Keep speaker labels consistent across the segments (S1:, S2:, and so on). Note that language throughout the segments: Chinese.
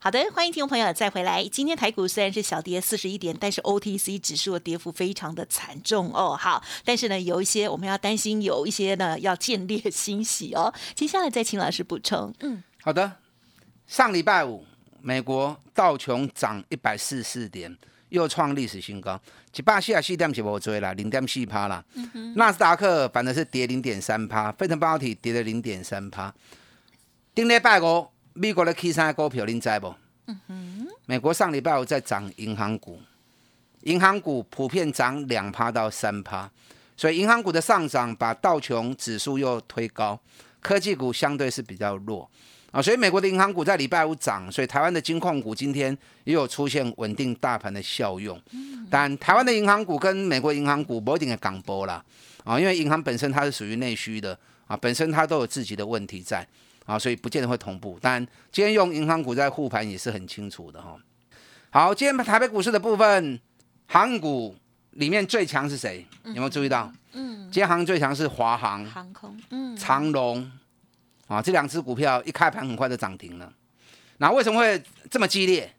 S1: 好的，欢迎听众朋友再回来。今天台股虽然是小跌四十一点，但是 OTC 指数的跌幅非常的惨重哦。好，但是呢，有一些我们要担心，有一些呢要见猎欣喜哦。接下来再请老师补充。嗯，
S2: 好的。上礼拜五，美国道琼涨一百四十四点，又创历史新高。一百四十四点是无追啦，零点四趴啦。纳斯达克反正是跌零点三趴，费城半导体跌了零点三趴。顶礼拜五。美国的 K 三股票，您知不？美国上礼拜五在涨银行股，银行股普遍涨两趴到三趴，所以银行股的上涨把道琼指数又推高，科技股相对是比较弱啊。所以美国的银行股在礼拜五涨，所以台湾的金矿股今天也有出现稳定大盘的效用。但台湾的银行股跟美国银行股不一定的港波啦啊，因为银行本身它是属于内需的啊，本身它都有自己的问题在。啊，所以不见得会同步。但，今天用银行股在护盘也是很清楚的哈。好，今天台北股市的部分，航股里面最强是谁？有没有注意到？嗯，今天航最强是华航、
S1: 航空、嗯，
S2: 长龙啊，这两只股票一开盘很快就涨停了。那为什么会这么激烈？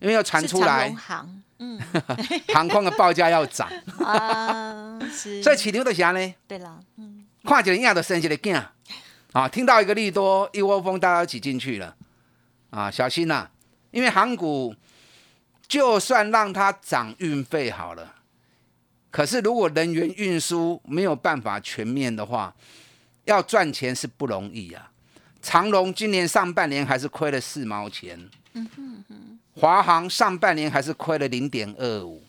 S2: 因为要传出来，
S1: 航，嗯，
S2: 航空的报价要涨 啊，是。所以起牛的啥呢？
S1: 对了，嗯，
S2: 看一样的生起来劲。啊，听到一个利多，一窝蜂大家一起进去了，啊，小心呐！因为航股就算让它涨运费好了，可是如果人员运输没有办法全面的话，要赚钱是不容易啊。长隆今年上半年还是亏了四毛钱，嗯哼哼，华航上半年还是亏了零点二五，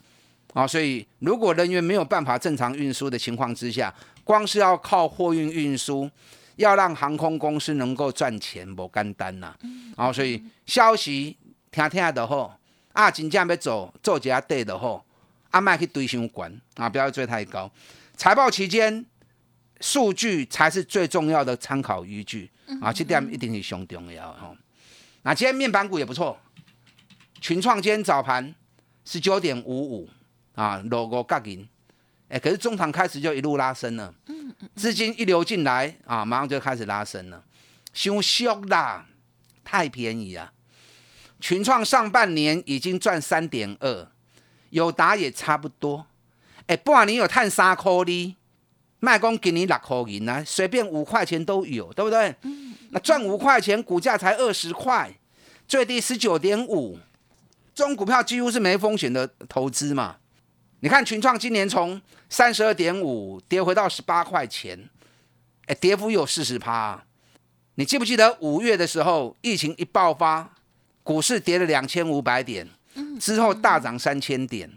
S2: 啊，所以如果人员没有办法正常运输的情况之下，光是要靠货运运输。要让航空公司能够赚钱，不简单呐。然后，所以消息听听的好，啊，真正要做做一下对的好，啊，卖去堆上管啊，不要追太高。财报期间，数据才是最重要的参考依据啊，这点一定是上重要哈。那今天面板股也不错，群创今天早盘十九点五五啊，落五角银，哎，可是中场开始就一路拉升了。资金一流进来啊，马上就开始拉升了，凶凶啦，太便宜啊！群创上半年已经赚三点二，友达也差不多。哎，不管你有探三块哩，卖工给你六块银啊，随便五块钱都有，对不对？那赚五块钱，股价才二十块，最低十九点五，这种股票几乎是没风险的投资嘛。你看群创今年从三十二点五跌回到十八块钱，哎，跌幅有四十趴。你记不记得五月的时候，疫情一爆发，股市跌了两千五百点，之后大涨三千点，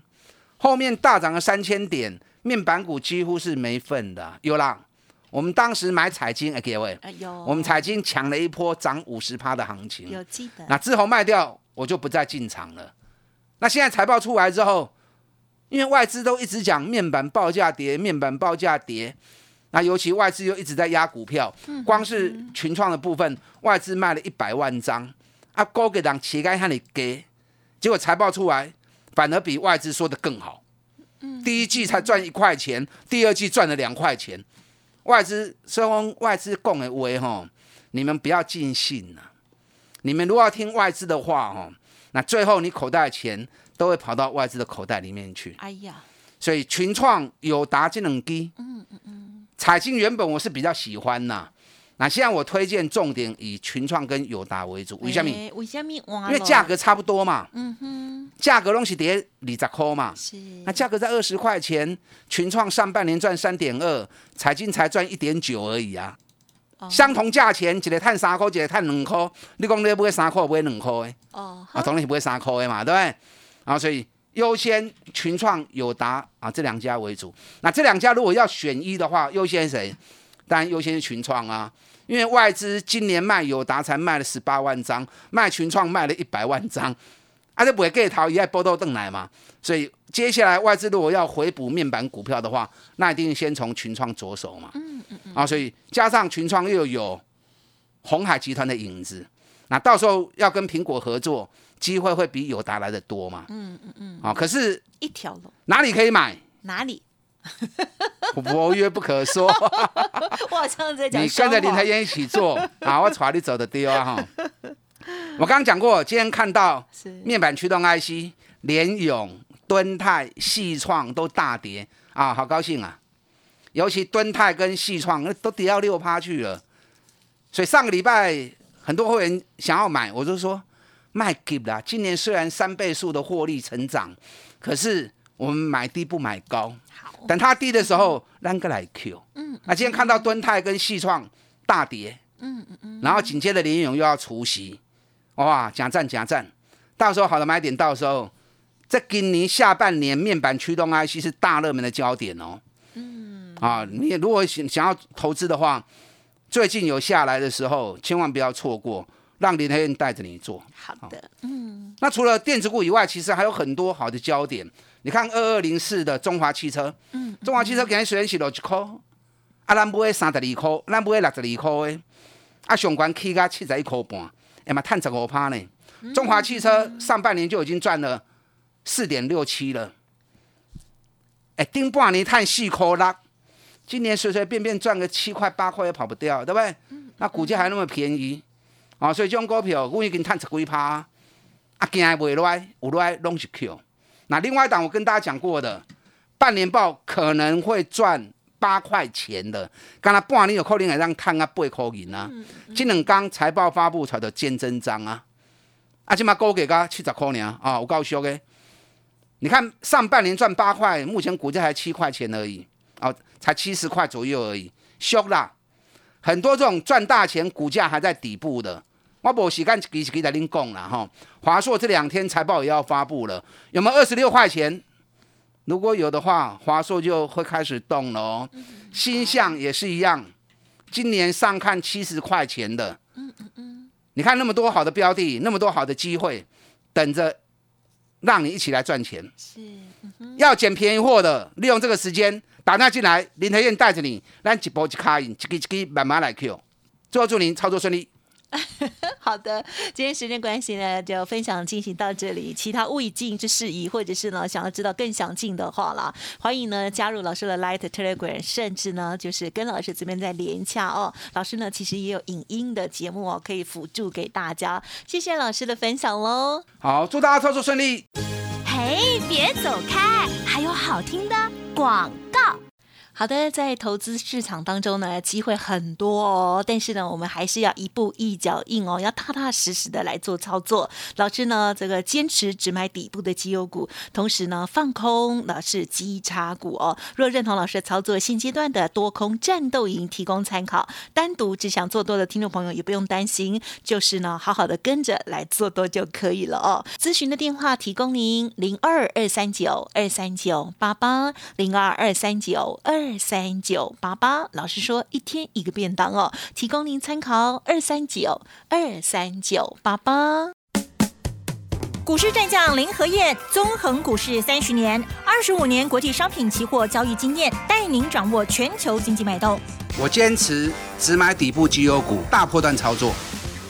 S2: 后面大涨了三千点，面板股几乎是没份的。有啦，我们当时买彩金，哎，各位，有，我们彩金抢了一波涨五十趴的行情，
S1: 有记得。
S2: 那之后卖掉，我就不再进场了。那现在财报出来之后。因为外资都一直讲面板报价跌，面板报价跌，那尤其外资又一直在压股票，光是群创的部分，外资卖了一百万张，啊，高给档乞丐向你给，结果财报出来，反而比外资说的更好，第一季才赚一块钱，第二季赚了两块钱，外资说外资供的威哈，你们不要尽信呐，你们如果要听外资的话哈，那最后你口袋的钱。都会跑到外资的口袋里面去。哎呀，所以群创有达这能低。嗯嗯嗯。彩金原本我是比较喜欢呐，那现在我推荐重点以群创跟友达为主。为什么？
S1: 为什么？
S2: 因为价格差不多嘛。嗯哼。价格东西跌二十块嘛。是。那价格在二十块钱，群创上半年赚三点二，彩金才赚一点九而已啊。相同价钱，一个赚三块，一个赚两块。你讲你买三块，买两块的。哦。啊，当然是买三块的嘛，对不对？啊，所以优先群创、友达啊这两家为主。那这两家如果要选一的话，优先谁？当然优先是群创啊，因为外资今年卖友达才卖了十八万张，卖群创卖了一百万张，啊，这不会给逃，也爱波多邓来嘛。所以接下来外资如果要回补面板股票的话，那一定先从群创着手嘛。嗯嗯嗯。啊，所以加上群创又有红海集团的影子，那到时候要跟苹果合作。机会会比友达来的多嘛？嗯嗯嗯。好，可是
S1: 一条龙
S2: 哪里可以买？
S1: 哪里？
S2: 佛约不可说。
S1: 我好像在讲。
S2: 你跟着林台燕一起做 啊，我带你走的丢啊哈。我刚刚讲过，今天看到面板驱动 IC，联咏、敦泰、细创都大跌啊，好高兴啊！尤其敦泰跟细创那都跌到六趴去了，所以上个礼拜很多会员想要买，我就说卖给啦。今年虽然三倍数的获利成长，可是我们买低不买高，
S1: 好，
S2: 等它低的时候，让个来 Q。嗯，那今天看到敦泰跟细创大跌，嗯嗯嗯，然后紧接着联咏又要除息，哇，假战假战，到时候好的买点，到时候在今年下半年面板驱动 IC 是大热门的焦点哦。嗯，啊，你如果想想要投资的话，最近有下来的时候，千万不要错过，让林黑燕带着你做。
S1: 好的，嗯，
S2: 那除了电子股以外，其实还有很多好的焦点。你看二二零四的中华汽车，嗯，中华汽车今天虽然是落一块，啊，咱买三十二块，咱买六十二块的，啊，上关起价七十一块半，哎嘛，赚十五趴呢。中华汽车上半年就已经赚了四点六七了，哎，顶半年赚四块六，今年随随便便赚个七块八块也跑不掉，对不对？那股价还那么便宜，啊，所以这种股票我已经赚十几趴。啊，惊袂落来，有落来拢是 Q。那另外一档我跟大家讲过的，半年报可能会赚八块钱的，刚才半年有可能会让看啊八块银啊。这两刚财报发布才的见真章啊，啊，起码高给个七十块呢啊，我告诉的。你看上半年赚八块，目前股价才七块钱而已，哦，才七十块左右而已，凶啦。很多这种赚大钱，股价还在底部的。我无时间一支一支来恁讲啦吼，华硕这两天财报也要发布了，有没有二十六块钱？如果有的话，华硕就会开始动了哦。新象也是一样，今年上看七十块钱的。嗯嗯嗯。你看那么多好的标的，那么多好的机会，等着让你一起来赚钱。是。要捡便宜货的，利用这个时间打电话进来，林台燕带着你，咱一步一卡印，一个一个慢慢来 Q。最后祝您操作顺利。
S1: 好的，今天时间关系呢，就分享进行到这里。其他未尽之事宜，或者是呢想要知道更详尽的话啦，欢迎呢加入老师的 Light Telegram，甚至呢就是跟老师这边再连洽哦。老师呢其实也有影音的节目哦，可以辅助给大家。谢谢老师的分享喽。
S2: 好，祝大家操作顺利。
S3: 嘿，别走开，还有好听的广告。
S1: 好的，在投资市场当中呢，机会很多哦，但是呢，我们还是要一步一脚印哦，要踏踏实实的来做操作。老师呢，这个坚持只买底部的绩优股，同时呢，放空老是绩差股哦。若认同老师的操作，现阶段的多空战斗营提供参考，单独只想做多的听众朋友也不用担心，就是呢，好好的跟着来做多就可以了哦。咨询的电话提供您零二二三九二三九八八零二二三九二。二三九八八，老师说一天一个便当哦，提供您参考。二三九二三九八八，
S3: 股市战将林和燕，纵横股市三十年，二十五年国际商品期货交易经验，带您掌握全球经济脉动。
S2: 我坚持只买底部绩优股，大波段操作。